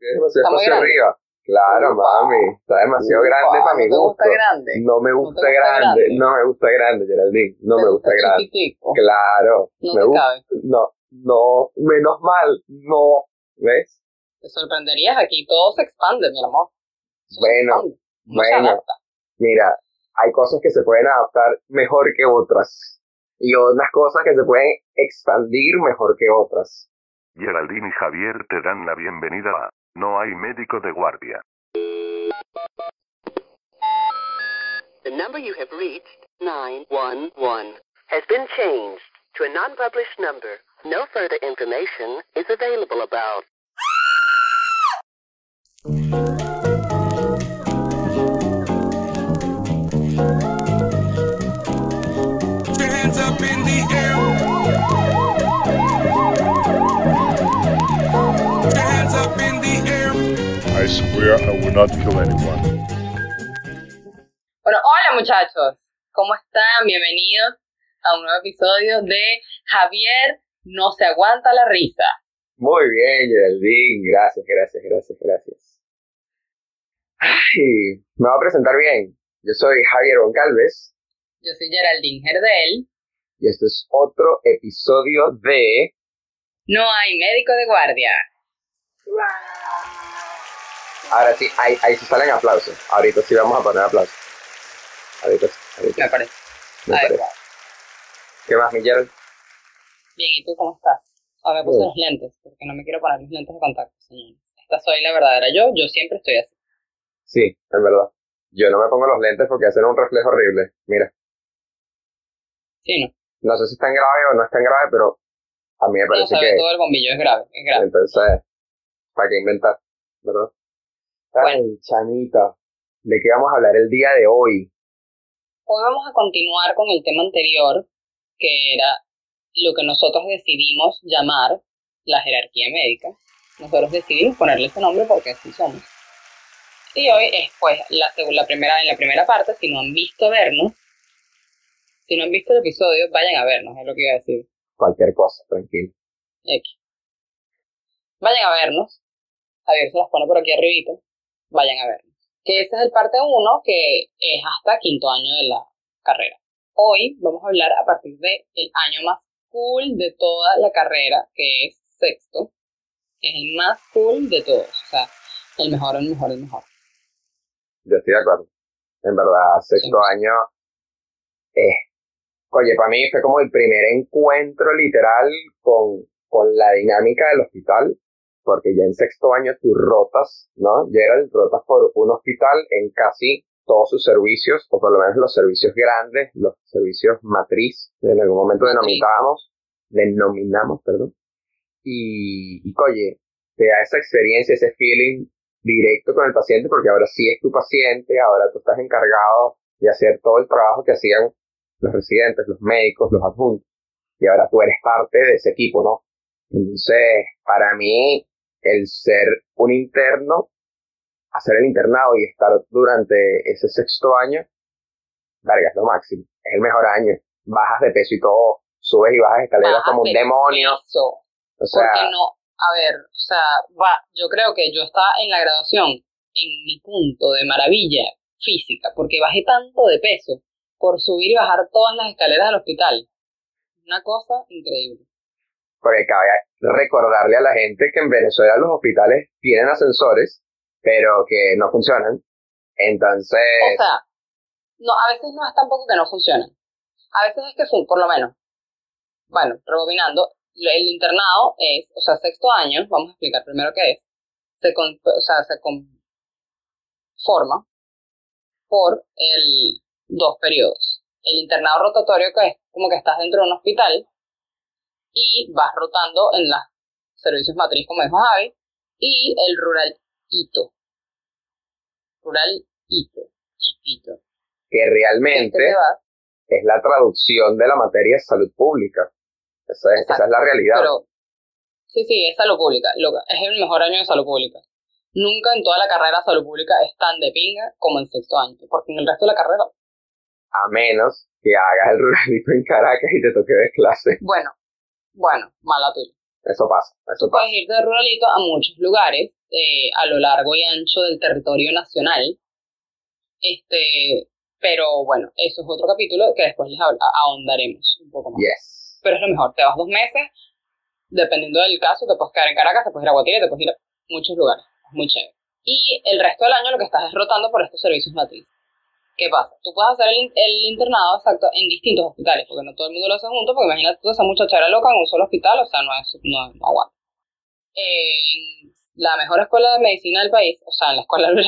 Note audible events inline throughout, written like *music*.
Tiene demasiado espacio arriba. Claro, mami, está demasiado grande para mi gusto. ¿No te gusta grande? No me gusta, grande? no me gusta grande, Geraldine, no me gusta grande. Claro, no me gusta. No, no, menos mal, no, ¿ves? Te sorprenderías, aquí todo se expande, mi amor. bueno, bueno, mira, hay cosas que se pueden adaptar mejor que otras y otras cosas que se pueden expandir mejor que otras. Geraldine y Javier te dan la bienvenida a No hay médico de guardia. The number you have reached, 911, has been changed to a non-published number. No further information is available about. Swear I will not kill anyone. Bueno, hola muchachos, ¿cómo están? Bienvenidos a un nuevo episodio de Javier no se aguanta la risa. Muy bien, Geraldine, gracias, gracias, gracias, gracias. Ay, me voy a presentar bien. Yo soy Javier Goncalves. Yo soy Geraldine Gerdel. Y esto es otro episodio de... No hay médico de guardia. Ahora sí, ahí, ahí sí salen aplausos. Ahorita sí vamos a poner aplausos. Ahorita sí. Ahorita. Me parece. Me parece. ¿Qué más, Miguel? Bien, ¿y tú cómo estás? Ahora me puse los lentes, porque no me quiero poner los lentes de contacto, señores. Esta soy la verdadera yo, yo siempre estoy así. Sí, es verdad. Yo no me pongo los lentes porque hacen un reflejo horrible. Mira. Sí, ¿no? No sé si está en grave o no está en grave, pero a mí me parece no, que... todo el bombillo es grave, es grave. Entonces, ¿para qué inventar? ¿Verdad? Ay, Chanita, ¿de qué vamos a hablar el día de hoy? Hoy vamos a continuar con el tema anterior, que era lo que nosotros decidimos llamar la jerarquía médica. Nosotros decidimos ponerle ese nombre porque así somos. Y hoy es pues la, la primera, en la primera parte, si no han visto vernos, si no han visto el episodio, vayan a vernos, es lo que iba a decir. Cualquier cosa, tranquilo. X. Vayan a vernos. Javier se las pone por aquí arribita vayan a vernos. Que ese es el parte 1, que es hasta quinto año de la carrera. Hoy vamos a hablar a partir del el año más cool de toda la carrera, que es sexto. Es el más cool de todos. O sea, el mejor, el mejor, el mejor. Yo estoy de acuerdo. En verdad, sexto año eh, oye, para mí fue como el primer encuentro literal con, con la dinámica del hospital porque ya en sexto año tú rotas, ¿no? Gerald, rotas por un hospital en casi todos sus servicios, o por lo menos los servicios grandes, los servicios matriz, en algún momento denominábamos, denominamos, perdón. Y, y oye, te da esa experiencia, ese feeling directo con el paciente, porque ahora sí es tu paciente, ahora tú estás encargado de hacer todo el trabajo que hacían los residentes, los médicos, los adjuntos, y ahora tú eres parte de ese equipo, ¿no? Entonces, para mí, el ser un interno, hacer el internado y estar durante ese sexto año, verga, es lo máximo. Es el mejor año. Bajas de peso y todo, subes y bajas escaleras como un demonio. O sea, Porque no, a ver, o sea, va, yo creo que yo estaba en la graduación en mi punto de maravilla física, porque bajé tanto de peso por subir y bajar todas las escaleras del hospital. Una cosa increíble. Porque cabe recordarle a la gente que en Venezuela los hospitales tienen ascensores, pero que no funcionan. Entonces... O sea, no, a veces no es tampoco que no funcionan. A veces es que son, por lo menos. Bueno, rebobinando, el internado es, o sea, sexto año, vamos a explicar primero qué es. Se, o sea, se conforma por el dos periodos. El internado rotatorio, que es como que estás dentro de un hospital, y vas rotando en los servicios matriz, como dijo Javi, y el rural hito. Rural hito, chiquito. Que realmente es la traducción de la materia de salud pública. Esa es, esa es la realidad. Pero, sí, sí, es salud pública. Es el mejor año de salud pública. Nunca en toda la carrera de salud pública es tan de pinga como en sexto año, porque en el resto de la carrera. A menos que hagas el ruralito en Caracas y te toque ver clase. Bueno, bueno, mala tuya. Eso pasa, eso Tú puedes ir de ruralito a muchos lugares eh, a lo largo y ancho del territorio nacional. Este, pero bueno, eso es otro capítulo que después les ahondaremos un poco más. Yes. Pero es lo mejor, te vas dos meses, dependiendo del caso, te puedes quedar en Caracas, te puedes ir a Guatire, te puedes ir a muchos lugares. Es muy chévere. Y el resto del año lo que estás es rotando por estos servicios matriz. ¿Qué pasa? Tú puedes hacer el, el, internado exacto en distintos hospitales, porque no todo el mundo lo hace junto, porque imagínate tú esa muchachera loca en un solo hospital, o sea, no, es, no, no aguanta. En la mejor escuela de medicina del país, o sea, en la escuela de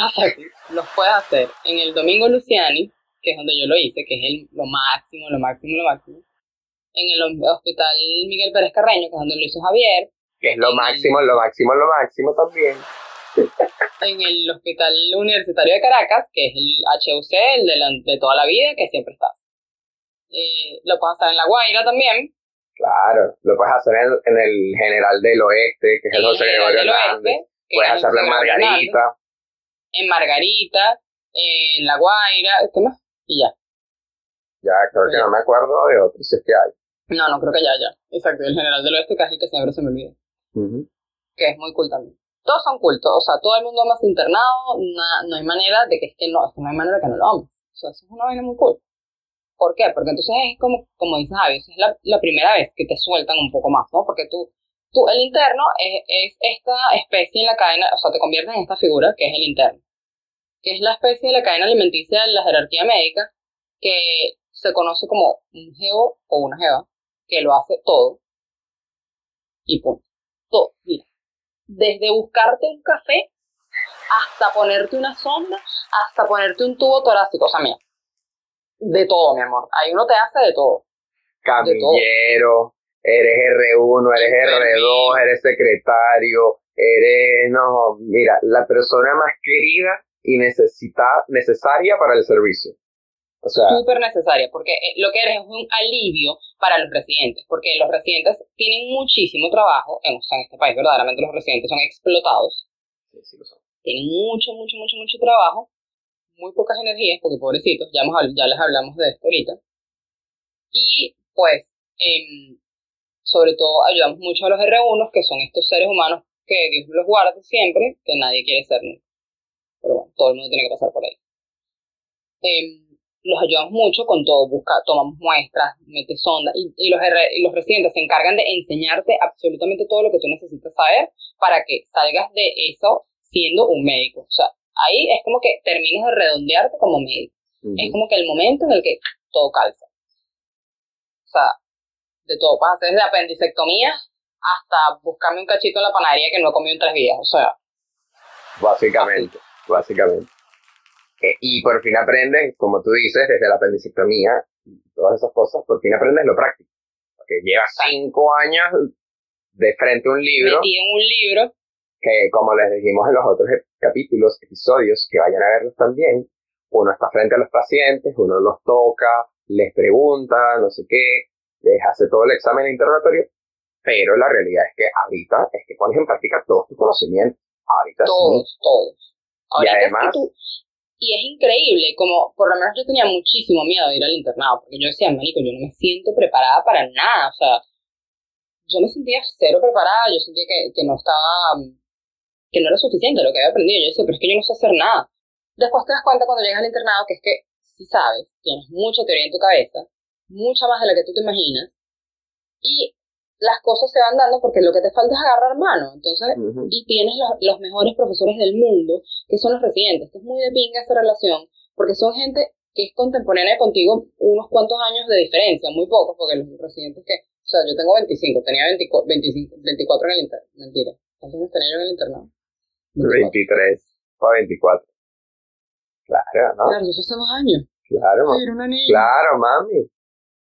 los puedes hacer en el Domingo Luciani, que es donde yo lo hice, que es el, lo máximo, lo máximo, lo máximo. En el Hospital Miguel Pérez Carreño, que es donde lo hizo Javier. Que es lo máximo, lo máximo, lo máximo también. En el Hospital Universitario de Caracas, que es el HUC, el de, de toda la vida, que siempre está. Eh, lo puedes hacer en La Guaira también. Claro, lo puedes hacer en, en el General del Oeste, que es el José Gregorio Hernández. Puedes hacerlo en Margarita. En Margarita, en La Guaira, ¿qué más? y ya. Ya, creo que no me acuerdo de otros, si es que hay. No, no creo que ya, ya. Exacto, el general del oeste casi que siempre se me olvida. Que es muy cool también. Todos son cultos, o sea, todo el mundo ama su internado, no hay manera de que es que no, es que no hay manera que no lo ames. O sea, eso es una vaina muy cool. ¿Por qué? Porque entonces es como, como dices Javi, es la, primera vez que te sueltan un poco más, ¿no? Porque tú, tú el interno es, es esta especie en la cadena, o sea, te conviertes en esta figura que es el interno que es la especie de la cadena alimenticia de la jerarquía médica, que se conoce como un geo o una jeva, que lo hace todo. Y punto. Todo. Mira. Desde buscarte un café hasta ponerte una sonda, hasta ponerte un tubo torácico. O sea, mira. De todo, mi amor. Ahí uno te hace de todo. Camillero, eres R1, eres R2, eres secretario, eres, no, mira, la persona más querida y necesita, necesaria para el servicio. O sea, súper necesaria, porque eh, lo que eres es un alivio para los residentes, porque los residentes tienen muchísimo trabajo, en, o sea, en este país verdaderamente los residentes son explotados, sí, sí lo son. tienen mucho, mucho, mucho, mucho trabajo, muy pocas energías, porque pobrecitos, ya, ya les hablamos de esto ahorita, y pues, em, sobre todo ayudamos mucho a los R1, que son estos seres humanos que Dios los guarde siempre, que nadie quiere ser nunca. Pero bueno, todo el mundo tiene que pasar por ahí. Em, los ayudamos mucho con todo, busca, tomamos muestras, metes sondas y, y, los, y los residentes se encargan de enseñarte absolutamente todo lo que tú necesitas saber para que salgas de eso siendo un médico. O sea, ahí es como que terminas de redondearte como médico. Es como que el momento en el que todo calza. O sea, de todo, pasa desde apendicectomía hasta buscarme un cachito en la panadería que no he comido en tres días. O sea, básicamente básicamente. Eh, y por fin aprendes, como tú dices, desde la apendicectomía y todas esas cosas, por fin aprendes lo práctico. Porque llevas cinco años de frente a un libro. Metido en un libro. Que, como les dijimos en los otros capítulos, episodios, que vayan a verlos también, uno está frente a los pacientes, uno los toca, les pregunta, no sé qué, les hace todo el examen interrogatorio, pero la realidad es que ahorita es que pones en práctica todos tus conocimientos. Ahorita todos, todos y además... y es increíble, como por lo menos yo tenía muchísimo miedo de ir al internado, porque yo decía, marico, yo no me siento preparada para nada, o sea, yo me sentía cero preparada, yo sentía que, que no estaba, que no era suficiente lo que había aprendido, yo decía, pero es que yo no sé hacer nada. Después te das cuenta cuando llegas al internado que es que, si sabes, tienes mucha teoría en tu cabeza, mucha más de la que tú te imaginas, y las cosas se van dando porque lo que te falta es agarrar mano. Entonces, y tienes los, mejores profesores del mundo, que son los residentes, que es muy de pinga esa relación, porque son gente que es contemporánea contigo unos cuantos años de diferencia, muy pocos, porque los residentes que, o sea, yo tengo 25, tenía 24, 25, 24 en el internado, mentira. ¿Cuántos años tenía yo en el internado? 23 o 24. Claro, ¿no? Claro, eso hace dos años. Claro, mami. Claro, mami.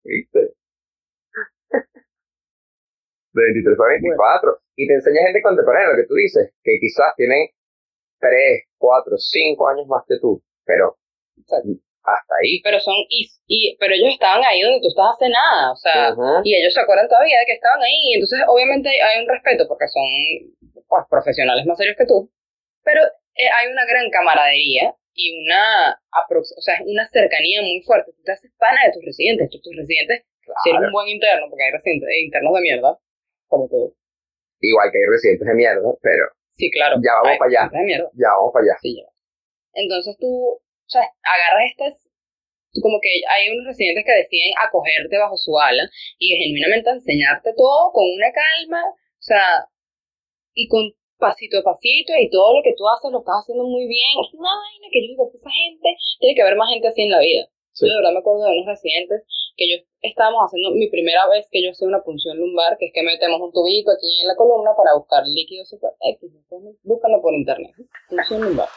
¿Viste? De 23 a 24. Y te enseña gente contemporánea, lo que tú dices, que quizás tienen 3, 4, 5 años más que tú, pero hasta ahí. Pero son, y, y, pero ellos estaban ahí donde tú estás hace nada, o sea, y ellos se acuerdan todavía de que estaban ahí, entonces obviamente hay un respeto porque son pues, profesionales más serios que tú, pero eh, hay una gran camaradería y una, o sea, una cercanía muy fuerte. Tú te haces pana de tus residentes, tus, tus residentes, si eres un buen interno, porque hay residentes internos de mierda, como todo. Igual que hay residentes de mierda, pero Sí, claro. Ya vamos para allá. gente de mierda. Ya, vamos para allá. Sí, ya. Entonces tú, o sea, agarras estas, como que hay unos residentes que deciden acogerte bajo su ala y genuinamente enseñarte todo con una calma, o sea, y con pasito a pasito y todo lo que tú haces lo estás haciendo muy bien. Es una vaina que yo digo, que esa gente, tiene que haber más gente así en la vida. Sí. Yo de verdad me acuerdo de unos residentes que yo estábamos haciendo mi primera vez que yo hacía una punción lumbar, que es que metemos un tubito aquí en la columna para buscar líquido super X. Entonces, Búscalo por internet. Punción lumbar.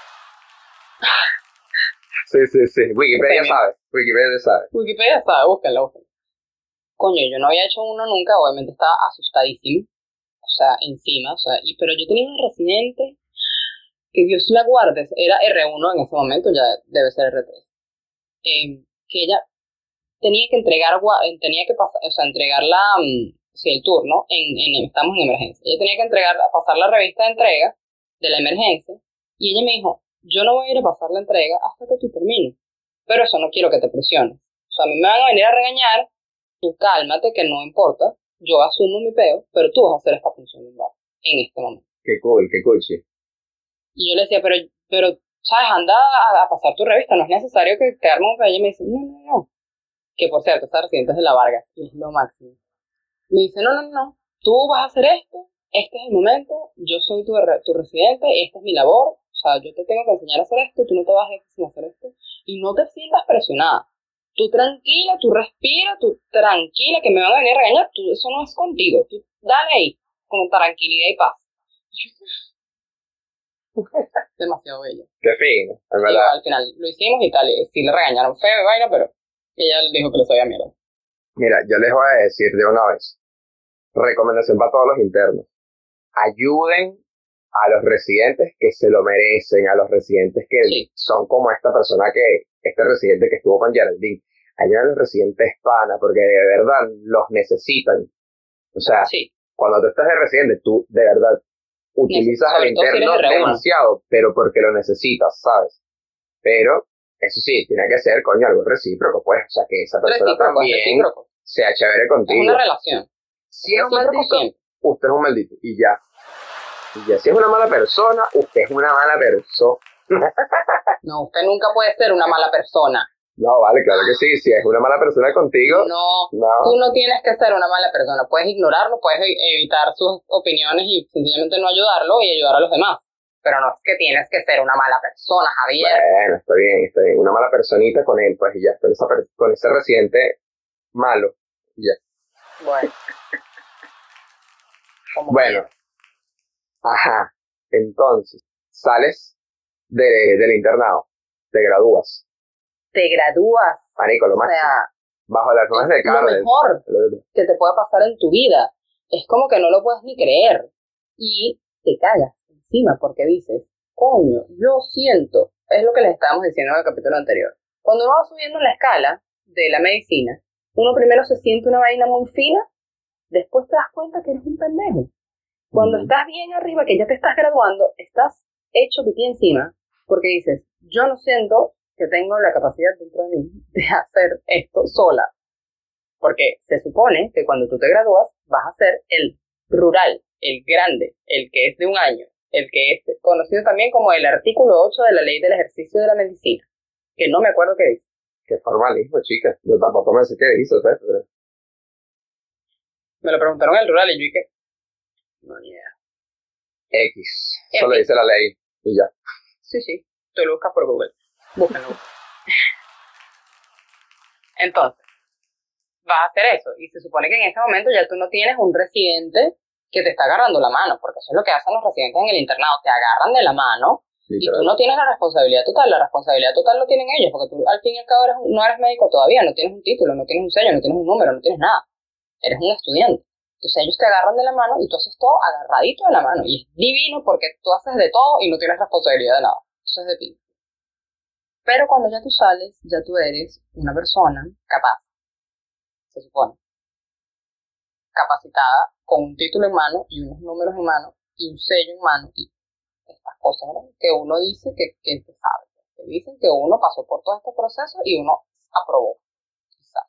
Sí, sí, sí. Wikipedia Sí. sabe. Wikipedia sabe. Wikipedia sabe, búscala, búscala. Coño, yo no había hecho uno nunca, obviamente estaba asustadísimo. O sea, encima, o sea, y, pero yo tenía un residente que Dios la guarde, era R1 en ese momento, ya debe ser R3. eh, que ella tenía que entregar, eh, tenía que pasar, o sea, entregar la, mm, sí, el turno, en, en, estamos en emergencia. Ella tenía que entregar, pasar la revista de entrega de la emergencia, y ella me dijo, yo no voy a ir a pasar la entrega hasta que tú termines, pero eso no quiero que te presiones. O sea, a mí me van a venir a regañar, tú cálmate, que no importa, yo asumo mi peo, pero tú vas a hacer esta función en este momento. Qué cool, qué cuchi. Y yo le decía, pero, pero, ¿sabes? Anda a, pasar tu revista, no es necesario que te arme un peo. Y me dice, no, no, no. Que por cierto, esa residente es de la Vargas, y es lo máximo. Me dice, no, no, no, tú vas a hacer esto, este es el momento, yo soy tu, tu residente, esta es mi labor, o sea, yo te tengo que enseñar a hacer esto, tú no te vas a ir sin hacer esto, y no te sientas presionada. Tú tranquila, tú respira, tú tranquila, que me van a venir a regañar, tú, eso no es contigo, tú dale ahí, con tranquilidad y paz. *laughs* Demasiado bello. Qué fino, en Y verdad. al final lo hicimos y tal, y sí le regañaron feo y vaina, pero ella dijo que le sabía mierda. Mira, yo les voy a decir de una vez. Recomendación para todos los internos. Ayuden a los residentes que se lo merecen, a los residentes que Sí. son como esta persona que, este residente que estuvo con Geraldine. Ayuden a los residentes pana, porque de verdad los necesitan. O sea, Sí, cuando tú estás de residente, tú de verdad utilizas si eres interno R1. demasiado, pero porque lo necesitas, ¿sabes? Pero, eso sí, tiene que ser, coño, algo recíproco, pues. O sea, que esa persona recíproco, es también recíproco. sea chévere Es contigo. una relación. Si es un Recíproco maldito, usted es un maldito. Y ya. Y ya. Si es una mala persona, usted es una mala persona. *laughs* No, usted nunca puede ser una mala persona. No, vale, claro que sí. Si es una mala persona contigo, No, no. tú no tienes que ser una mala persona. Puedes ignorarlo, puedes e- evitar sus opiniones y sencillamente no ayudarlo y ayudar a los demás. Pero no es que tienes que ser una mala persona, Javier. Bueno, está bien, está bien. Una mala personita con él, pues, y ya. Con, esa con ese residente malo. Y ya. Bueno. *laughs* Bueno. Ajá. Entonces, sales de, del internado. Te gradúas. Te gradúas. Marico, lo O máximo. sea, Bajo las normas de es lo Carles. mejor que te puede pasar en tu vida. Es como que no lo puedes ni creer. Y te cagas encima porque dices, coño, yo siento, es lo que les estábamos diciendo en el capítulo anterior. Cuando uno va subiendo en la escala de la medicina, uno primero se siente una vaina muy fina, después te das cuenta que eres un pendejo. Cuando estás bien arriba, que ya te estás graduando, estás hecho pipí encima, porque dices, yo no siento que tengo la capacidad dentro de mí de hacer esto sola. Porque se supone que cuando tú te gradúas vas a ser el rural, el grande, el que es de un año, el que es conocido también como el artículo 8 de la ley del ejercicio de la medicina, que no me acuerdo qué dice. Qué formalismo, chica. Yo tampoco me sé qué dice, ¿sabes? Pero- Me lo preguntaron el rural y yo dije, no, ni idea. X. En Solo dice la ley. Y ya. Sí, sí, tú lo buscas por Google. Búscalo. Entonces, vas a hacer eso. Y se supone que en ese momento ya tú no tienes un residente que te está agarrando la mano, porque eso es lo que hacen los residentes en el internado, te agarran de la mano y tú no tienes la responsabilidad total, la responsabilidad total lo tienen ellos, porque tú al fin y al cabo eres no eres médico todavía, no tienes un título, no tienes un sello, no tienes un número, no tienes nada. Eres un estudiante. Entonces ellos te agarran de la mano y tú haces todo agarradito de la mano. Y es divino porque tú haces de todo y no tienes responsabilidad de nada. Eso es de ti. Pero cuando ya tú sales, ya tú eres una persona capaz, se supone, capacitada, con un título en mano y unos números en mano y un sello en mano y estas cosas ¿verdad? que uno dice que, que se sabe. Que dicen que uno pasó por todo este proceso y uno aprobó. quizá.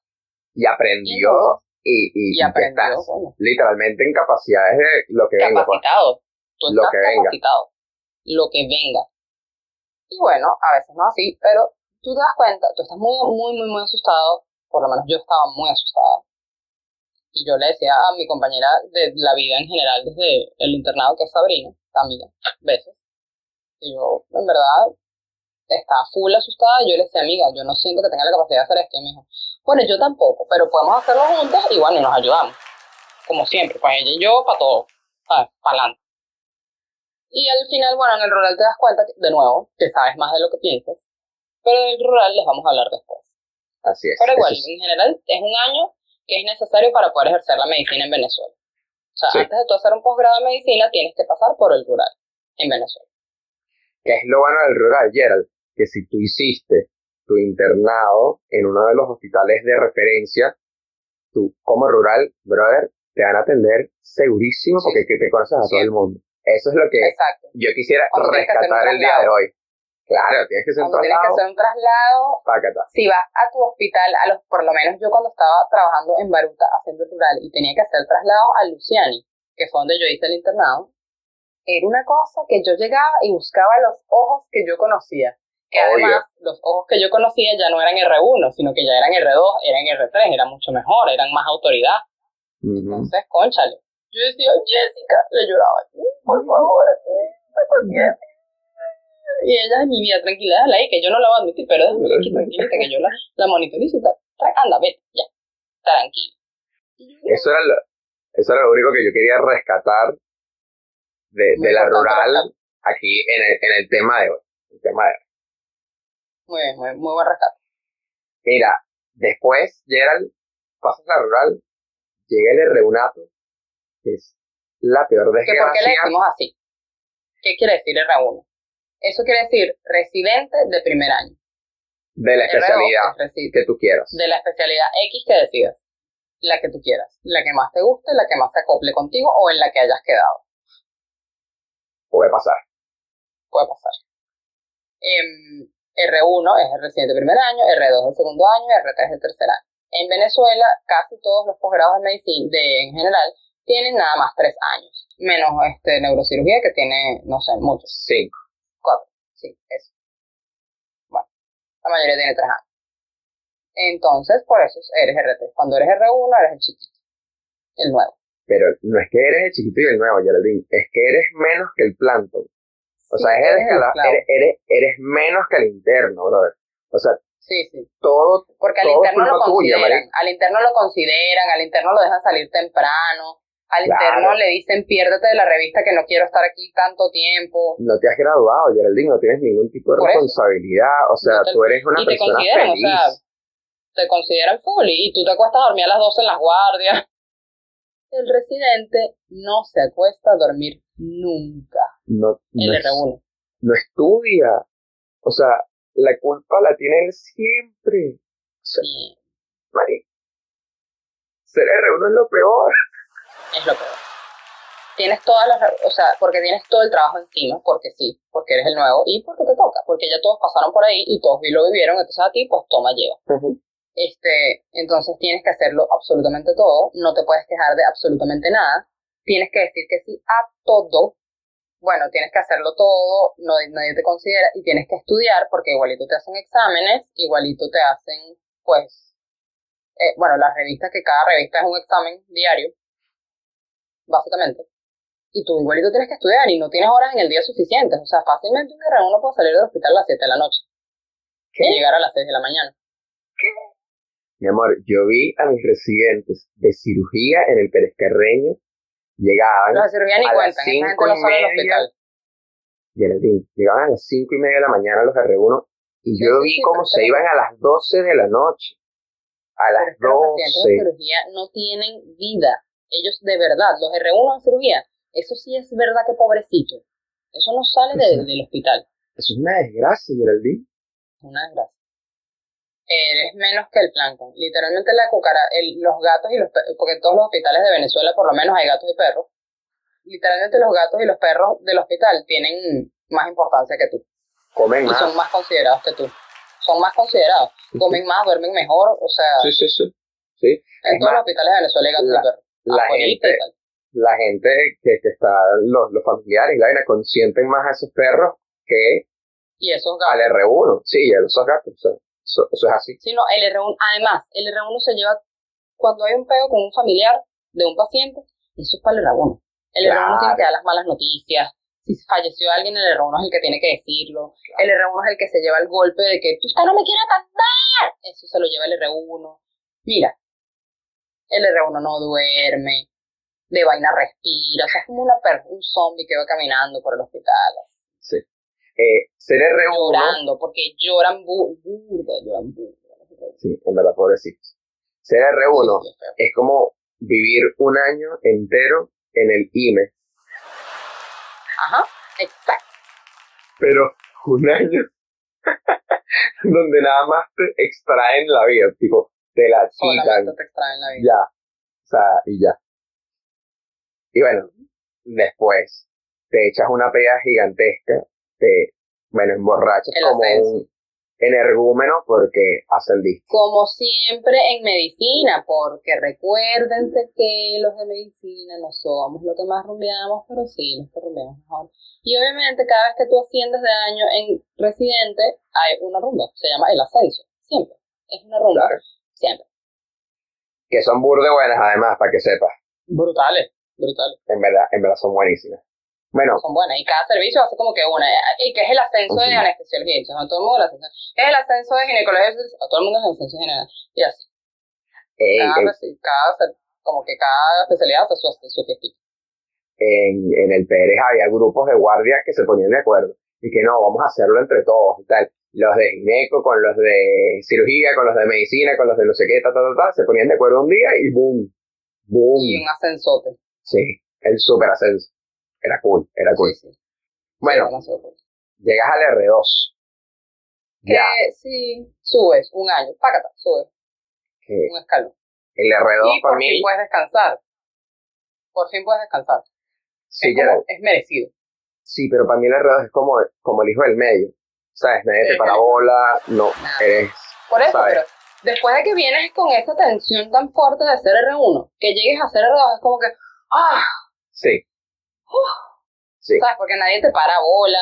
Y aprendió. Y entonces- Y, y, Y aprendió, estás literalmente en capacidades de lo que vengo. pues. Capacitado. Tú Lo estás que venga. capacitado. Lo que venga. Y bueno, a veces no así, pero tú te das cuenta, tú estás muy, muy, muy, muy asustado. Por lo menos yo estaba muy asustada. Y yo le decía a mi compañera de la vida en general desde el internado, que es Sabrina, amiga, veces. Y yo, en verdad, estaba full asustada. Yo le decía, amiga, yo no siento que tenga la capacidad de hacer esto. Y me dijo, bueno, yo tampoco, pero podemos hacerlo juntos y bueno, y nos ayudamos. Como siempre, pues ella y yo, para todo. Para adelante. Y al final, bueno, en el rural te das cuenta, que, de nuevo, que sabes más de lo que piensas. Pero del rural les vamos a hablar después. Así es. Pero igual, es- en general, es un año que es necesario para poder ejercer la medicina en Venezuela. O sea, Sí. antes de tú hacer un posgrado de medicina, tienes que pasar por el rural en Venezuela. que es lo bueno del rural, Gerald, que si tú hiciste tu internado en uno de los hospitales de referencia, tú como rural, brother, te van a atender segurísimo Sí. porque que te conoces a todo el mundo. Eso es lo que Exacto. yo quisiera Cuando rescatar el día de traslado. hoy. Claro, tienes que ser un Cuando tienes que traslado. hacer un traslado, pácata. si vas a tu hospital, a los, por lo menos yo cuando estaba trabajando en Baruta haciendo rural y tenía que hacer el traslado a Luciani, que fue donde yo hice el internado, era una cosa que yo llegaba y buscaba los ojos que yo conocía. Que Obvio. además, los ojos que yo conocía ya no eran R1, sino que ya eran R2, eran R3, eran mucho mejor, eran más autoridad. Entonces, conchale. Yo decía, Jessica, le lloraba, por favor, paciente. Y ella, mi vida, tranquila, déjala ahí, que yo no la voy a admitir, pero déjame aquí, tranquilita, que yo la, la monitorizo Anda, vete, ya, tranquila. Eso era lo, eso era lo único que yo quería rescatar de, de la rural aquí en el, en el tema de hoy. El tema de hoy. Muy bien, muy, muy buen rescate. Mira, después, Gerald, pasas la rural, llega el reunato, es la peor ¿Que ¿Por qué le desgracia. decimos así? ¿Qué quiere decir R1? Eso quiere decir residente de primer año. de la R2 especialidad es que tú quieras. de la especialidad X que decidas. La que tú quieras. La que más te guste, la que más se acople contigo o en la que hayas quedado. Puede pasar. puede pasar. Em, R1 es el residente de primer año, R2 es el segundo año, R3 es el tercer año. En Venezuela, casi todos los posgrados de medicina, de, en general, tienen nada más tres años, menos este neurocirugía que tiene, no sé, muchos, Cinco. cuatro, sí, eso. Bueno, la mayoría tiene tres años. Entonces, por eso eres R3. Cuando eres R1, eres el chiquito, el nuevo. Pero no es que eres el chiquito y el nuevo, Geraldine, es que eres menos que el plancton. O sea, Sí, eres, eres eres, eres, eres menos que el interno, brother. O sea, Sí, sí. todo, Porque al todo interno lo tuya, consideran, al interno lo consideran, al interno lo dejan salir temprano, al Claro. interno le dicen piérdete de la revista que no quiero estar aquí tanto tiempo. No te has graduado, Geraldine, no tienes ningún tipo de Por responsabilidad. O sea, No te- tú eres una y te persona consideran, feliz. o sea, te consideran full y, y tú te acuestas a dormir a las 12 en las guardias. *laughs* El residente no se acuesta a dormir nunca. no, El no, es- R1. no estudia. O sea, la culpa la tiene él siempre. O sea, Sí, marico, ser R1 es lo peor. Es lo peor. Tienes todas las, o sea, porque tienes todo el trabajo encima, porque sí, porque eres el nuevo y porque te toca, porque ya todos pasaron por ahí y todos lo vivieron, entonces a ti, pues toma, lleva. Este, entonces tienes que hacerlo absolutamente todo, no te puedes quejar de absolutamente nada, tienes que decir que sí a todo, bueno, tienes que hacerlo todo, no, nadie te considera y tienes que estudiar porque igualito te hacen exámenes, igualito te hacen, pues, eh, bueno, las revistas, que cada revista es un examen diario, básicamente, y tú igualito tienes que estudiar y no tienes horas en el día suficientes, o sea, fácilmente un guerrero no puede salir del hospital a las 7 de la noche y llegar a las 6 de la mañana. Mi amor, yo vi a mis residentes de cirugía en el Pérez Carreño, llegaban, Los de cirugía ni a las cuentan, esa gente cinco no y sale al media, hospital. Geraldine, llegaban a las cinco y media de la mañana los R1 y yo sí, vi sí, cómo se iban a las 12 de la noche. A las es que los pacientes de 12. cirugía no tienen vida. Ellos de verdad, los R1 de cirugía, eso sí es verdad que pobrecito. Eso no sale de- del hospital. Eso es una desgracia, Geraldine. Una desgracia. Eres menos que el plancton. Literalmente la cucara, el- los gatos y los perros, porque en todos los hospitales de Venezuela por lo menos hay gatos y perros. Literalmente los gatos y los perros del hospital tienen más importancia que tú. Comen Y más. son más considerados que tú. Son más considerados. Comen más, duermen mejor. O sea, Sí, sí, sí. sí. en Es todos los hospitales de Venezuela hay gatos la- y perros. La y gente, la gente que, que está, los, los familiares, la vaina, consienten más a esos perros que Y esos al gatos. R1. Sí, a esos gatos. o sea, eso, eso es así. Sí, no, el R1, además, el R1 se lleva, cuando hay un pego con un familiar de un paciente, eso es para el R1. El R1 Claro. tiene que dar las malas noticias. Si falleció alguien, el R1 es el que tiene que decirlo. El R1 es el que se lleva el golpe de que tú usted no me quiere atender. Eso se lo lleva el R1. Mira, el R1 no duerme, de vaina respira, o sea, es como una per un zombie que va caminando por el hospital, Sí. Eh, ser R1, llorando, porque lloran bu- burda, lloran burda. sí, en verdad, pobrecitos. Ser R1 Sí, sí, es feo. es como vivir un año entero en el IME, Ajá, exacto. pero un año *laughs* donde nada más te extraen la vida, tipo, te la quitan, Solamente te extraen la vida. ya, o sea, y ya. Y bueno, después te echas una pega gigantesca, te, bueno, emborrachas El como ascenso. un energúmeno porque ascendiste. Como siempre en medicina, porque recuérdense que los de medicina no somos lo que más rumbeamos, pero sí, los que rumbeamos mejor. Y obviamente cada vez que tú asciendes de año en residente, hay una rumba, se llama el ascenso, siempre. Es una rumba, Claro. Siempre. Que son burde buenas además, para que sepas. Brutales, brutales. En verdad, en verdad son buenísimas. Bueno, Son buenas. Y cada servicio hace como que una. Y que es el ascenso de anestesiología. Todo el mundo el ascenso. Es el ascenso de ginecología. Todo el mundo es el ascenso general. Y así. ey, Cada, ey, como que cada especialidad hace su, su fiestita. en, en el Pérez había grupos de guardias que se ponían de acuerdo y que no, vamos a hacerlo entre todos y tal. Los de gineco con los de cirugía, con los de medicina, con los de no sé qué, ta, ta, ta, ta, se ponían de acuerdo un día y boom, boom. Y un ascensote. Sí, el super ascenso. Era cool, era cool. Sí, sí. Bueno, cool. llegas al R2. Que Ya, sí, subes un año. Pácata, subes un escalón. el R2 y para por mí, fin puedes descansar. Por fin puedes descansar. sí, es, como- es merecido. sí, pero para mí el R2 es como, como el hijo del medio. ¿Sabes? Nadie te Sí, para claro. bola, no, eres, Por eso, ¿sabes? pero después de que vienes con esa tensión tan fuerte de ser R1, que llegues a ser R2, es como que, ah, Sí, sí, ¿sabes? Porque nadie te para bola,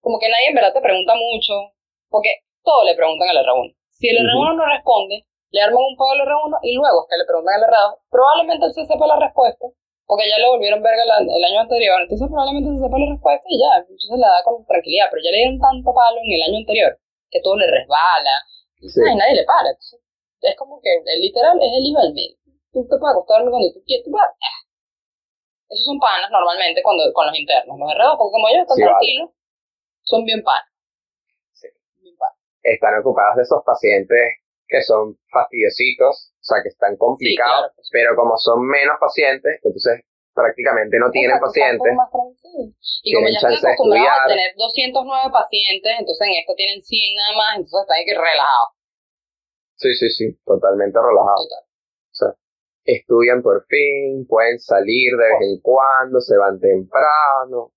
como que nadie en verdad te pregunta mucho, porque todo le preguntan al R1. Si el R1 no responde, le arman un pago al R1 y luego es que le preguntan al R2, probablemente él se sepa la respuesta, porque ya le volvieron verga el, año anterior, entonces probablemente se sepa la respuesta y ya, entonces la da con tranquilidad, pero ya le dieron tanto palo en el año anterior que todo le resbala, y nadie le para. Entonces, es como que el literal es el hijo del medio. Tú te puedes acostar cuando tú quieras. tú puedes- Esos son panas normalmente cuando, con los internos. Los R2, porque como ellos están Sí, vale. tranquilos, son bien panas. Sí. Bien panas. están ocupados de esos pacientes que son fastidiositos, o sea, que están complicados, claro, pero como son menos pacientes, entonces prácticamente no tienen Exacto, pacientes. más. Y como ya están acostumbrados a tener 209 pacientes, entonces en esto tienen 100 nada más, entonces están ahí que relajados. Sí, sí, sí, totalmente relajados. Total. O sea, estudian por fin, pueden salir de vez en cuando, se van temprano.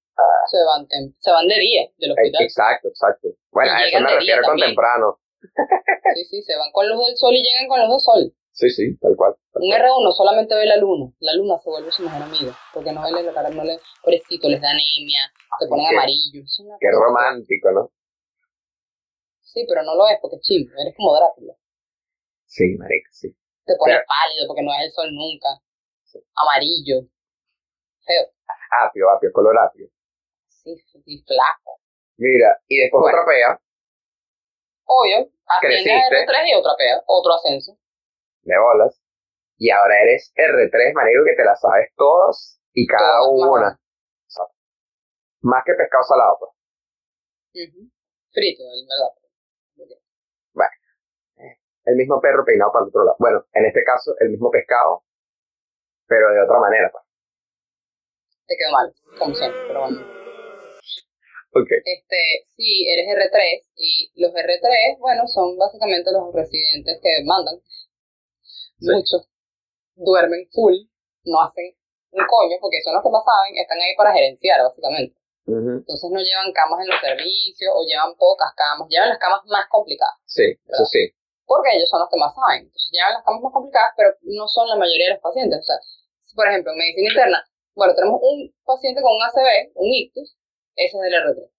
Se van, tem- se van de día del Eh, hospital. Exacto, exacto. Bueno, Y a eso me refiero con también. temprano. Sí, sí, se van con luz del sol y llegan con luz del sol. Sí, sí, tal cual. tal Un cual. R1 solamente ve la luna. La luna se vuelve su mejor amiga. Porque no ve la cara, no le. Pobrecito, les da anemia, se ponen qué- amarillos. Qué romántico, ¿no? Sí, pero no lo es porque es chimbo. Eres como Drácula. Sí, marica, sí. Te pones Pero- pálido porque no es el sol nunca. Amarillo. Feo. Apio, apio, color apio. Sí, sí, flaco. Mira, y después Bueno. otra pea Obvio. Asciende a Creciste. R3 y otra pega. Otro ascenso. de bolas. Y ahora eres R3, marico, que te la sabes todas y cada Todas, más una. O sea, más que pescado salado, pues. Frito, en verdad. El mismo perro peinado para el otro lado. Bueno, en este caso, el mismo pescado, pero de otra manera, pues. Te quedó mal, como siempre, pero bueno. Ok. Este, sí, eres R3 y los R3, bueno, son básicamente los residentes que mandan. Sí. Muchos duermen full, no hacen un coño porque son los que más saben, están ahí para gerenciar básicamente. Entonces no llevan camas en los servicios o llevan pocas camas, llevan las camas más complicadas, Sí, eso sí. porque ellos son los que más saben. Entonces llevan las camas más complicadas, pero no son la mayoría de los pacientes. O sea, si, por ejemplo, en medicina interna bueno, tenemos un paciente con un ACV, un ictus, ese es del R3.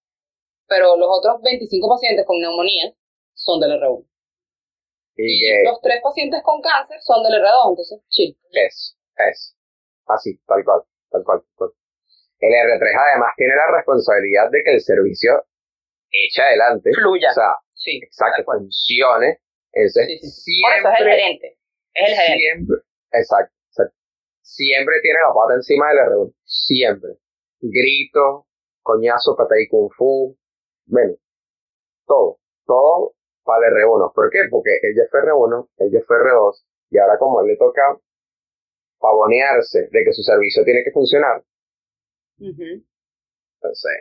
Pero los otros 25 pacientes con neumonía son del R1. Y que los tres pacientes con cáncer son del R2, entonces, chill. es, es. Así, tal cual, tal cual, tal cual. El R3 además tiene la responsabilidad de que el servicio eche adelante. Fluya. O sea, Sí, exacto, funcione. Ese Sí, sí, sí. Por eso es el siempre, gerente. Es el gerente. siempre, exacto, exacto. Siempre tiene la pata encima del R1. Siempre. Grito, coñazo, patay kung fu. Bueno, todo. Todo para el R1. ¿Por qué? Porque ella fue R1, ella fue R2. Y ahora como él le toca pavonearse de que su servicio tiene que funcionar, entonces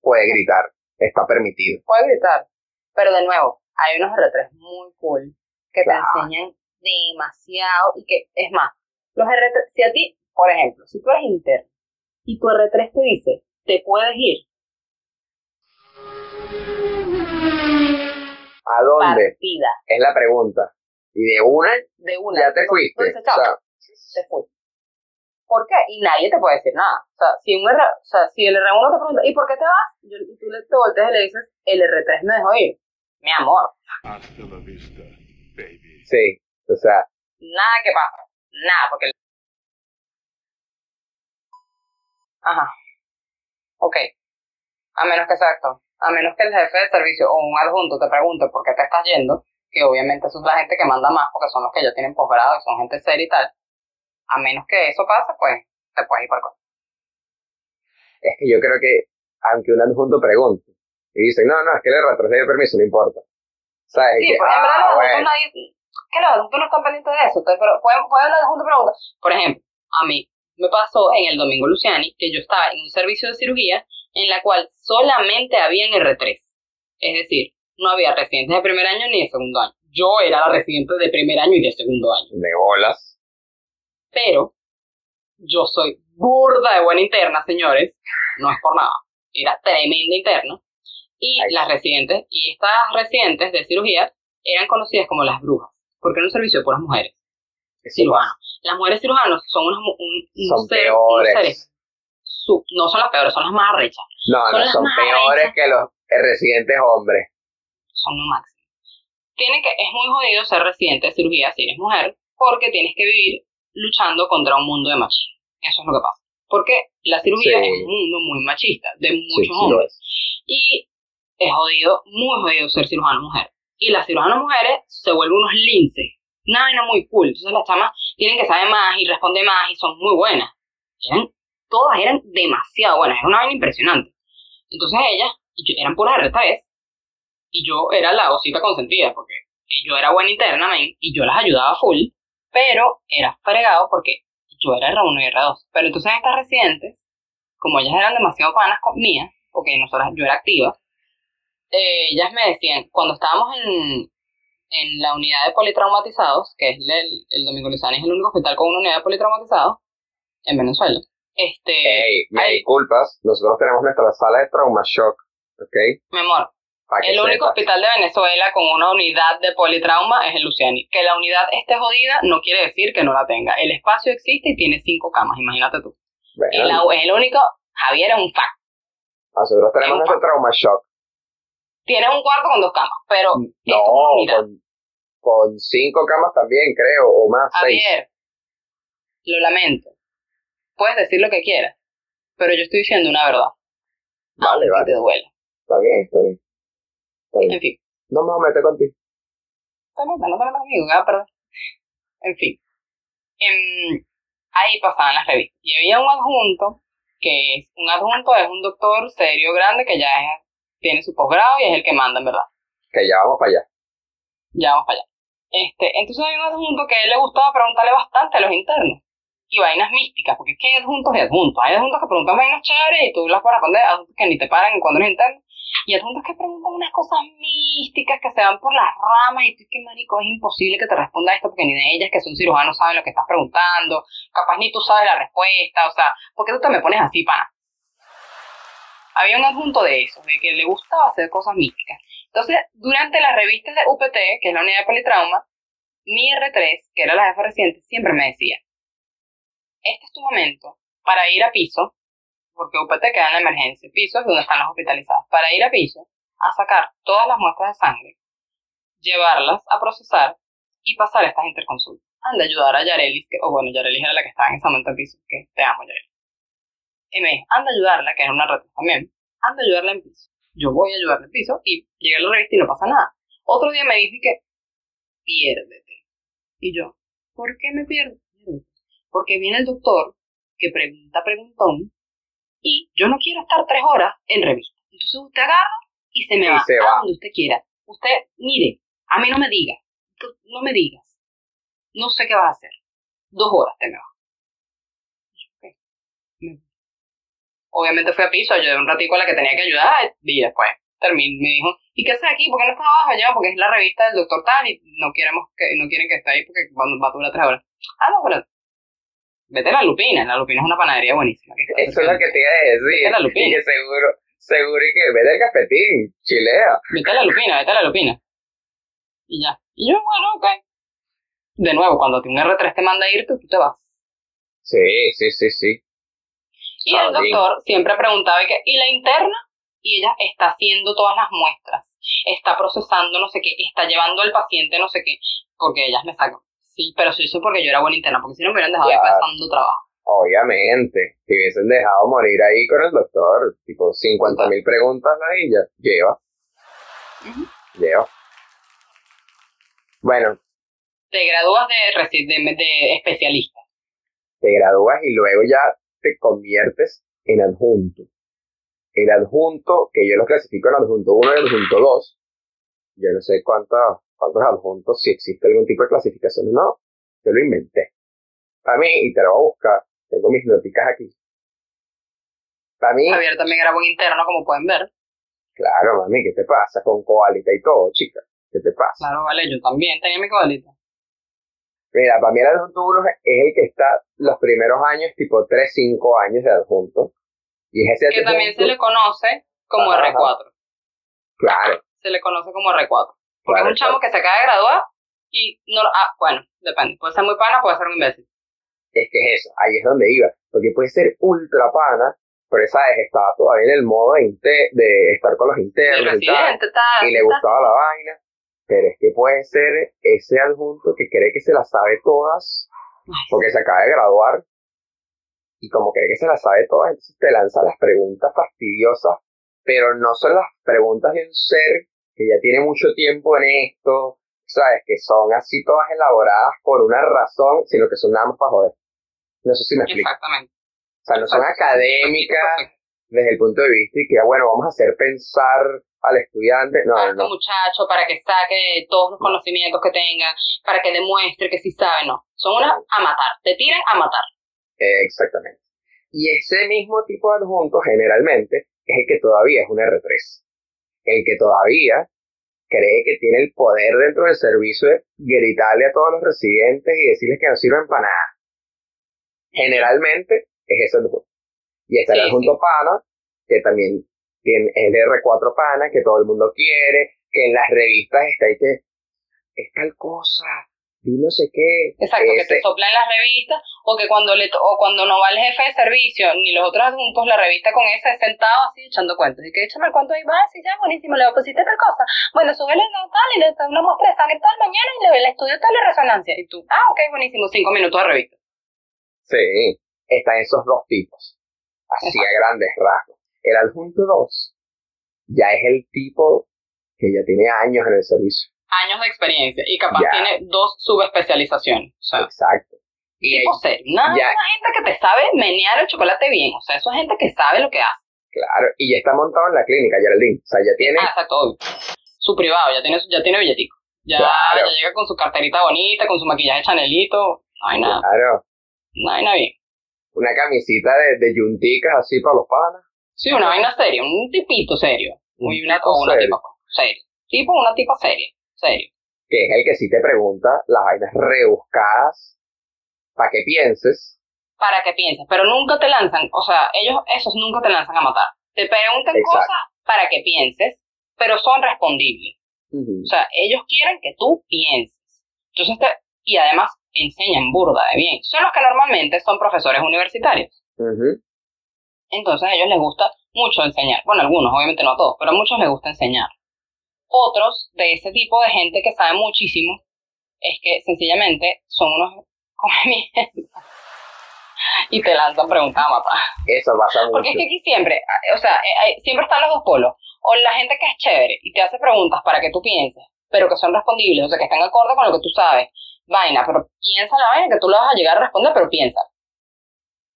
puede gritar. Está permitido. Puede gritar. Pero de nuevo, hay unos R3 muy cool que Claro. te enseñan demasiado y que, es más, los R3, si a ti, por ejemplo, si tú eres interno y tu R3 te dice, te puedes ir, ¿A dónde? partida Es la pregunta. Y de una, de una. ya te fuiste. dices, O "Chao". sea, te fue. ¿Por qué? Y nadie te puede decir nada. O sea, si, un R, o sea, si el R1 te pregunta, ¿y por qué te vas? Y y tú le te volteas y le dices, el R3 me dejó ir. Mi amor, Hasta la vista, baby. sí. O sea, nada que pasa. Nada, porque... el- Ajá. Ok. A menos que exacto. A menos que el jefe de servicio o un adjunto te pregunte por qué te estás yendo, que obviamente eso es la gente que manda más porque son los que ya tienen posgrado y son gente seria y tal. A menos que eso pase, pues te puedes ir por cosa. es que yo creo que, aunque un adjunto pregunte, y dice, no, no, es que le retrocede permiso, no importa. ¿Sabes? Sí, que, porque en verdad ah, los bueno, adultos nadie, que los adultos no están pendientes de eso, entonces, pero pueden, pueden los adultos preguntar. Por ejemplo, a mí me pasó en el Domingo Luciani que yo estaba en un servicio de cirugía en la cual solamente habían R3. Es decir, no había residentes de primer año ni de segundo año. Yo era la residente de primer año y de segundo año. de bolas. Pero yo soy burda de buena interna, señores. No es por nada. Era tremenda interna. Y Ay. las residentes, y estas residentes de cirugía eran conocidas como las brujas, porque era un servicio de puras mujeres cirujanos. Las mujeres cirujanos son unos, un, Son peores. seres su- no son las peores, son las más arrechas. No, Son no, son peores arrechas. que los residentes hombres. Son lo máximo. Tiene que, es muy jodido ser residente de cirugía si eres mujer, porque tienes que vivir luchando contra un mundo de machismo. Eso es lo que pasa. Porque la cirugía Sí. es un mundo muy machista, de muchos sí hombres. es. Y es jodido, muy jodido ser cirujano mujer. Y las cirujanas mujeres se vuelven unos linces. Una vaina muy cool. Entonces las chamas tienen que saber más y responder más y son muy buenas. Eran, todas eran demasiado buenas. Era una vaina impresionante. Entonces ellas yo- eran puras R3 y yo era la osita consentida porque yo era buena interna men, y yo las ayudaba full, pero era fregado porque yo era R1 y R2. Pero entonces estas residentes, como ellas eran demasiado panas con mías, porque nosotras, yo era activa, eh, ellas me decían, cuando estábamos en, en la unidad de politraumatizados, que es el, el Domingo Lizani, es el único hospital con una unidad de politraumatizados en Venezuela. Este, Ey, me disculpas, nosotros tenemos nuestra sala de trauma shock, ¿ok? mi amor, el único hospital de Venezuela con una unidad de politrauma es el Luciani. Que la unidad esté jodida no quiere decir que no la tenga. El espacio existe y tiene cinco camas, imagínate tú. Bueno, El, au- es el único, Javier es un fact. nosotros tenemos nuestro trauma shock. Tiene un cuarto con dos camas, pero una No, con, con cinco camas también, creo, o más, seis. Javier, lo lamento. Puedes decir lo que quieras, pero yo estoy diciendo una verdad. Vale, aunque vale. te duele. Está bien, está bien. Está bien. En fin, No me voy a meter contigo. no te metas conmigo, que va a perder. En fin. Em, ahí pasaban las revistas. Y había un adjunto, que es, un adjunto es un doctor serio, grande, que ya es- tiene su posgrado y es el que manda, en verdad. Que ya vamos para allá. Ya vamos para allá. Este, entonces hay un adjunto que a él le gustaba preguntarle bastante a los internos. Y vainas místicas, porque es que hay adjuntos y adjuntos. Hay adjuntos que preguntan vainas chéveres y tú las puedes responder, adjuntos que ni te paran cuando eres interno. Y adjuntos que preguntan unas cosas místicas que se van por las ramas y tú, que marico, es imposible que te responda esto porque ni de ellas que son cirujanos saben lo que estás preguntando. Capaz ni tú sabes la respuesta, o sea, ¿por qué tú te me pones así, pana? Había un adjunto de eso, de que le gustaba hacer cosas místicas. Entonces, durante las revistas de UPT, que es la unidad de politrauma, mi R3, que era la jefa reciente, siempre me decía, este es tu momento para ir a piso, porque UPT queda en la emergencia, piso es donde están los hospitalizados, para ir a piso a sacar todas las muestras de sangre, llevarlas a procesar y pasar estas interconsultas. Anda a ayudar a Yarelis, que, o bueno, Yarelis era la que estaba en ese momento en piso, que te amo, Yarelis. Y me dijo, anda a ayudarla, que era una reta también, anda a ayudarla en piso. Yo voy a ayudarla en piso y llegué a la revista y no pasa nada. Otro día me dice que piérdete. Y yo, ¿por qué me pierdo? Porque viene el doctor que pregunta preguntón y yo no quiero estar tres horas en revista. Entonces usted agarra y se me va a donde usted quiera. Usted, mire, a mí no me diga, no me digas. No sé qué vas a hacer. Dos horas te me vas. Obviamente fui a piso, ayudé un ratico a la que tenía que ayudar y después terminé, me dijo, ¿y qué haces aquí? ¿Por qué no estás abajo? Yo, porque es la revista del doctor tal y no queremos que, no quieren que esté ahí porque va a durar tres horas. Ah, no, pero vete a la Lupina, la Lupina es una panadería buenísima. *laughs* Eso es lo que te iba a decir. Vete a la Lupina. Que seguro, seguro y que vete al cafetín, chilea. Vete a la Lupina, vete a la Lupina. Y ya. Y yo, bueno, ok. De nuevo, cuando un R3 te manda a irte, tú te vas. Sí, sí, sí, sí. Y el doctor siempre preguntaba, ¿y la interna? Y ella está haciendo todas las muestras, está procesando no sé qué, está llevando al paciente no sé qué, porque ellas me sacan. Sí, pero sí, eso porque yo era buena interna, porque si no me hubieran dejado ahí pasando trabajo. Obviamente, si hubiesen dejado morir ahí con el doctor, tipo 50 mil preguntas a ella, lleva. Lleva. Bueno. Te gradúas de, de, de especialista. Te gradúas y luego ya te conviertes en adjunto. El adjunto, que yo lo clasifico en adjunto 1 y adjunto 2, yo no sé cuántos, cuántos adjuntos, si existe algún tipo de clasificación o no, yo lo inventé. Para mí, y te lo voy a buscar, tengo mis noticas aquí. Para mí... Javier también era buen interno, como pueden ver. Claro, mami, ¿qué te pasa? Con coalita y todo, chica. ¿Qué te pasa? Claro, vale, yo también tenía mi coalita. Mira, para mí el adjunto 1 es el que está los primeros años, tipo 3, 5 años de adjunto. Y es ese Que también se le conoce como R4. Claro. Se le conoce como R4. Porque es un chamo que se acaba de graduar y no Ah, bueno, depende. Puede ser muy pana, puede ser un imbécil. Es que es eso, ahí es donde iba. Porque puede ser ultra pana, pero esa vez estaba todavía en el modo de, de estar con los internos y, tal, y le gustaba la vaina. Pero es que puede ser ese adjunto que cree que se las sabe todas, porque se acaba de graduar, y como cree que se las sabe todas, entonces te lanza las preguntas fastidiosas, pero no son las preguntas de un ser que ya tiene mucho tiempo en esto, ¿sabes? Que son así todas elaboradas por una razón, sino que son nada más para joder. No sé si me explico. Exactamente. O sea, no son académicas desde el punto de vista y que, bueno, vamos a hacer pensar al estudiante. No, a este muchacho para que saque todos los conocimientos que tenga, para que demuestre que sí sabe, no. Son unas a matar, te tiran a matar. exactamente. Y ese mismo tipo de adjunto generalmente es el que todavía es un R3. El que todavía cree que tiene el poder dentro del servicio de gritarle a todos los residentes y decirles que no sirven para nada. Generalmente es ese adjunto. Y está el adjunto pana, que también tiene el R4 pana, que todo el mundo quiere, que en las revistas está ahí que es tal cosa, y no sé qué. Exacto, que te soplan las revistas, o que cuando le o cuando no va el jefe de servicio, ni los otros adjuntos, la revista con ese sentado así echando cuentos. Y que échame el cuento ahí, va, sí, ya, buenísimo, le pusiste tal cosa. Bueno, súbele tal y le una muestra de sangre tal mañana y le ve el estudio tal y resonancia. Y tú, ah, ok, buenísimo, cinco minutos de revista. Sí, están esos dos tipos, así a grandes rasgos. El adjunto 2 ya es el tipo que ya tiene años en el servicio. Años de experiencia y capaz tiene dos subespecializaciones. O sea, Exacto. tipo serio. Una, gente que te sabe menear el chocolate bien. O sea, eso es gente que sabe lo que hace. Claro, y ya está montado en la clínica, Geraldine. O sea, ya tiene. Ah, exacto, Su privado, ya tiene, ya tiene billetico. Ya, ya llega con su carterita bonita, con su maquillaje chanelito. No hay nada. Claro. No hay nada bien. Una camisita de, de yunticas así para los panas. Sí, una vaina seria, un tipito serio. Muy una, tipo una tipa serio. Tipo una tipa seria, serio. Que es el que sí te pregunta las vainas rebuscadas para que pienses. Para que pienses, pero nunca te lanzan, o sea, ellos, esos nunca te lanzan a matar. Te preguntan cosas para que pienses, pero son respondibles. O sea, ellos quieren que tú pienses. Entonces, te, y además, enseñan burda de bien. Son los que normalmente son profesores universitarios. Entonces a ellos les gusta mucho enseñar. Bueno, algunos, obviamente no a todos, pero a muchos les gusta enseñar. Otros de ese tipo de gente que sabe muchísimo es que sencillamente son unos *laughs* come y te lanzan preguntas a matar. Eso pasa mucho. Porque es que aquí siempre, o sea, eh, siempre están los dos polos. O la gente que es chévere y te hace preguntas para que tú pienses, pero que son respondibles, o sea, que están acorde con lo que tú sabes. Vaina, pero piensa la vaina que tú le vas a llegar a responder, pero piensa.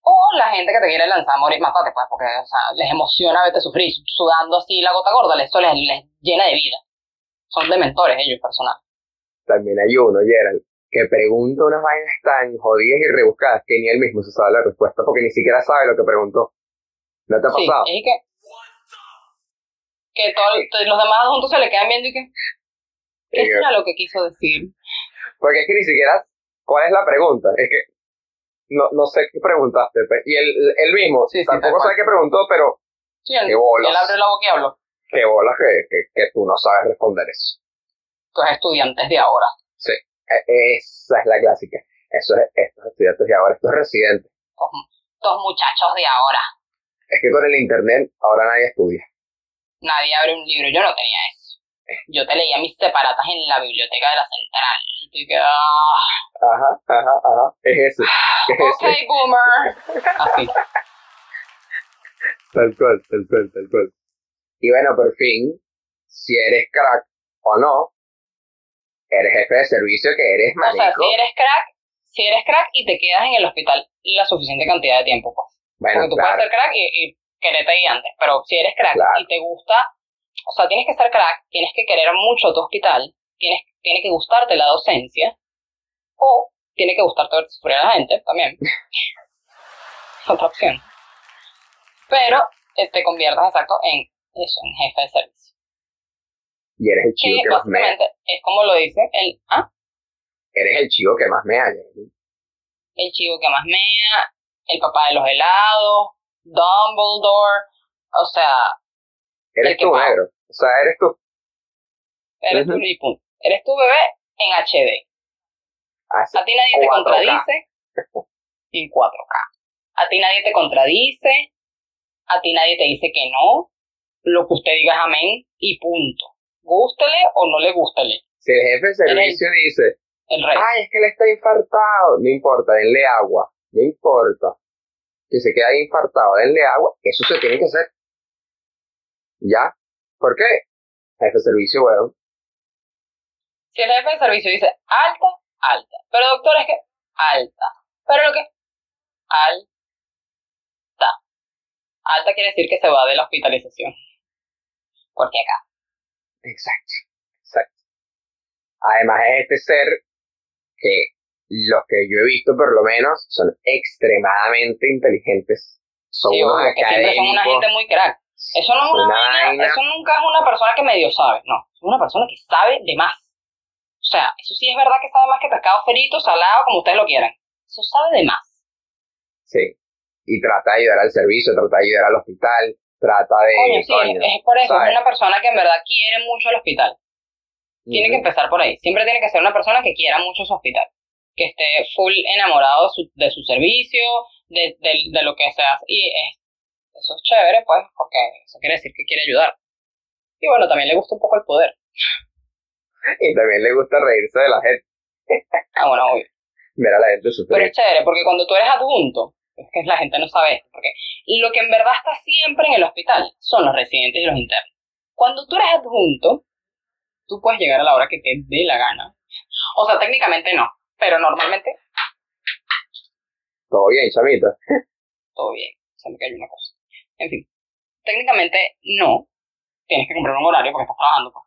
O la gente que te quiere lanzar a morir, matate, pues, porque, o sea, les emociona verte sufrir, sudando así la gota gorda, eso les, les llena de vida. Son dementores ellos, personal. También hay uno, Gerald, que pregunta unas vainas tan jodidas y rebuscadas que ni él mismo se sabe la respuesta porque ni siquiera sabe lo que preguntó. ¿No te ha Sí, pasado? es que, que todo los demás juntos se le quedan viendo y que, ¿qué Eh, será lo que quiso decir? Porque es que ni siquiera, ¿cuál es la pregunta? Es que no, no sé qué preguntaste. pe- Y él, él mismo Sí, sí, tampoco sabe qué preguntó, pero Sí, él, Qué bolas. él abre la boca y habla. qué bola que, que, que tú no sabes responder eso. Tus estudiantes de ahora. Sí, e- esa es la clásica. Eso es estos estudiantes de ahora, estos residentes. Estos muchachos de ahora. Es que con el internet ahora nadie estudia. Nadie abre un libro. Yo no tenía eso. Yo te leía mis separatas en la biblioteca de la central. Y que, Ajá, ajá, ajá. Es ese. Es ok, ese. boomer. Así. Tal cual, tal cual, tal cual. Y bueno, por fin, si eres crack o no, eres jefe de servicio que eres O sea, si eres crack, si eres crack y te quedas en el hospital la suficiente cantidad de tiempo, pues. bueno, Porque tú claro. puedes ser crack y, y quererte ahí antes. Pero si eres crack Claro. y te gusta, o sea, tienes que ser crack, tienes que querer mucho tu hospital, tienes, tiene que gustarte la docencia, o tiene que gustarte ver sufrir a la gente también. Es *laughs* otra opción. Pero eh, te conviertas exacto en eso, en jefe de servicio. Y eres el chivo Que que más mea. básicamente es como lo dice el, ¿ah? Eres el chivo que más mea. el chico que más mea, el papá de los helados, Dumbledore, o sea, Eres tú, paga. negro. O sea, eres tú. eres Ujú. tú y punto. Eres tu bebé en HD. Así. A ti nadie te 4K. contradice *laughs* en 4K. A ti nadie te contradice, a ti nadie te dice que no, lo que usted diga es amén y punto. Gústele o no le gústele, Si el jefe de servicio dice, el rey. ay, es que él está infartado, no importa, denle agua, no importa. Que se queda ahí infartado, denle agua, eso se tiene que hacer. ¿Ya? ¿Por qué? Jefe de servicio, bueno, Si el jefe de servicio dice alta, alta. Pero doctor es que alta. Pero lo que alta. Alta quiere decir que se va de la hospitalización. Porque acá. Exacto, exacto. Además es este ser que los que yo he visto por lo menos son extremadamente inteligentes. Son Sí, unos siempre son una académicos. gente muy crack. Eso no es una, Una vaina- vaina. eso nunca es una persona que medio sabe, no. Es una persona que sabe de más. O sea, eso sí es verdad que sabe más que pescado frito, salado, como ustedes lo quieran. Eso sabe de más. Sí. Y trata de ayudar al servicio, trata de ayudar al hospital, trata de... Coño, sí, coño, es por eso, ¿sabes? es una persona que en verdad quiere mucho el hospital. Tiene que empezar por ahí. Siempre tiene que ser una persona que quiera mucho su hospital. Que esté full enamorado de su, de su servicio, de, de, de lo que se hace. Y es, eso es chévere, pues, porque eso quiere decir que quiere ayudar. Y bueno, también le gusta un poco el poder. Y también le gusta reírse de la gente, *laughs* Ah, bueno, obvio. ver a la gente Pero sufrir. es chévere, porque cuando tú eres adjunto, es que la gente no sabe esto, porque lo que en verdad está siempre en el hospital son los residentes y los internos. Cuando tú eres adjunto, tú puedes llegar a la hora que te dé la gana. O sea, técnicamente no, pero normalmente Todo bien, chamita. *laughs* todo bien. Se me cayó una cosa. En fin, técnicamente no. Tienes que cumplir un horario porque estás trabajando. pues.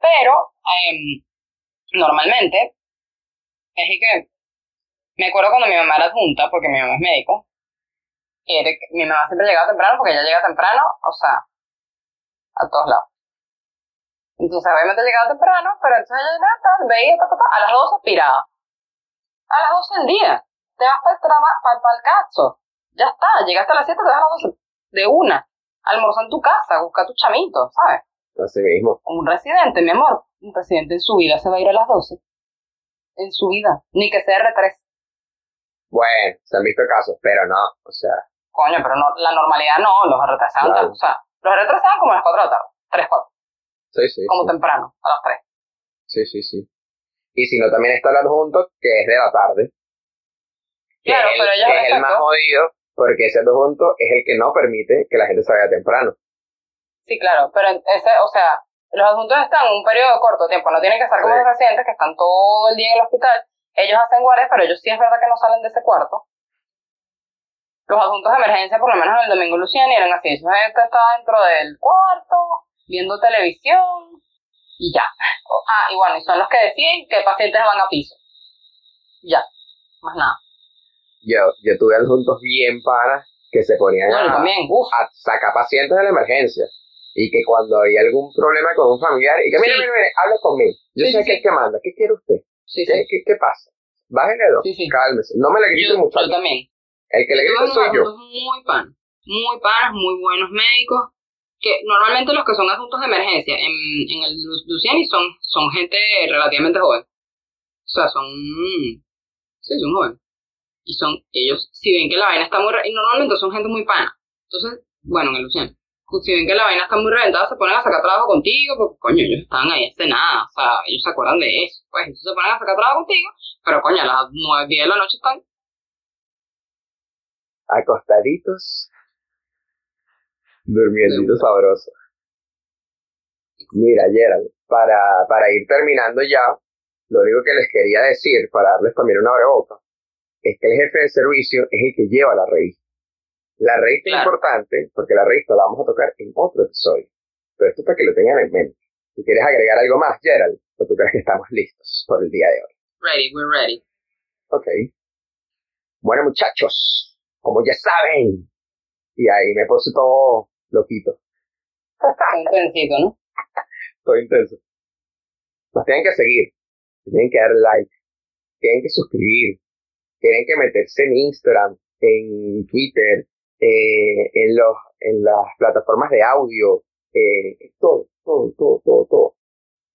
Pero, em, normalmente, es que me acuerdo cuando mi mamá era adjunta, porque mi mamá es médico, mi mamá siempre llegaba temprano porque ella llega temprano, o sea, a todos lados. Entonces, obviamente llegaba temprano, pero entonces ella llegaba, tal, veía, a las 12 piraba. A las 12 del día. Te vas para el trabajo, para, el cazo. Ya está, llegaste a las 7, te vas a las 12. De una. Almorzar en tu casa, busca tu chamito, ¿sabes? Así mismo. Un residente, mi amor. Un residente en su vida se va a ir a las 12. en su vida, ni que sea R3. Bueno, se han visto casos, pero no, o sea. Coño, pero no, la normalidad no, los R3 se Claro. o sea, los R3 se dan como a las 4 de la tarde, 3, 4, Sí, sí. como sí. temprano, a las 3. Sí, sí, sí. Y si no, también está el adjunto, que es de la tarde. Que Claro, es el, pero ellos, que es el más jodido, porque ese adjunto es el que no permite que la gente se vaya temprano. Sí, claro, pero ese, o sea, los adultos están en un periodo corto de tiempo, no tienen que estar como Sí. los residentes que están todo el día en el hospital. Ellos hacen guardias, pero ellos sí es verdad que no salen de ese cuarto. Los adultos de emergencia, por lo menos el domingo Luciani, eran así. Esa gente estaba dentro del cuarto, viendo televisión, y ya. Ah, y bueno, y son los que deciden qué pacientes van a piso. Ya, más nada. Yo, yo tuve adjuntos bien panas que se ponían a, sacar pacientes de la emergencia. Y que cuando hay algún problema con un familiar, y que mire, Sí. mire, mire, hable conmigo. Yo Sí, sé sí, sí. es que manda, ¿qué quiere usted? ¿Qué, qué, qué pasa? Bájale dos, cálmese. No me le grite Yo, muchacho. yo también. El que le grita soy yo. muy panas, muy panas, muy buenos médicos, que normalmente los que son asuntos de emergencia en, en el Lu- Luciani son, son gente relativamente joven. O sea, son... Sí, son jóvenes. Y son ellos, si ven que la vaina está muy... Y normalmente son gente muy pana. Entonces, bueno, en el Luciani. Si ven que la vaina está muy reventada, se ponen a sacar trabajo contigo, porque coño, ellos están ahí hace nada. O sea, ellos se acuerdan de eso. Pues entonces se ponen a sacar trabajo contigo, pero coño, a las 9, 10 de la noche están acostaditos, durmiendo sabroso. Mira, Gerald, para, para ir terminando ya, lo único que les quería decir, para darles también una boca, es que el jefe de servicio es el que lleva la raíz. La raíz es importante porque la raíz la vamos a tocar en otro episodio. Pero esto es para que lo tengan en mente. Si quieres agregar algo más, Gerald, o tú crees que estamos listos por el día de hoy. ready, we're ready. Ok. Bueno, muchachos, como ya saben, y ahí me puse todo loquito, Un trencito, ¿no? *laughs* todo intenso. Nos tienen que seguir, tienen que dar like, tienen que suscribir, tienen que meterse en Instagram, en Twitter, eh, en los, en las plataformas de audio, eh, todo, todo, todo, todo, todo.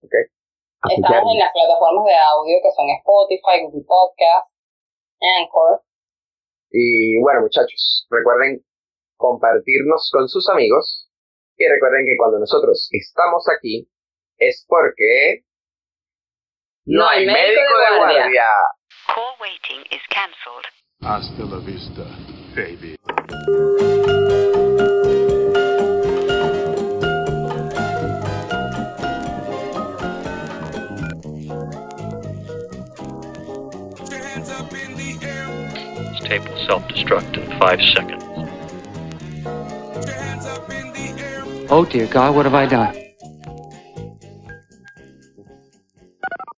Ok. Estamos en las plataformas de audio que son Spotify, Google Podcast, Anchor. Y bueno, muchachos, recuerden compartirnos con sus amigos y recuerden que cuando nosotros estamos aquí es porque no, hay médico de guardia. Call waiting is cancelled. Hasta la vista, baby. This tape will self-destruct in five seconds. Oh dear God, what have I done?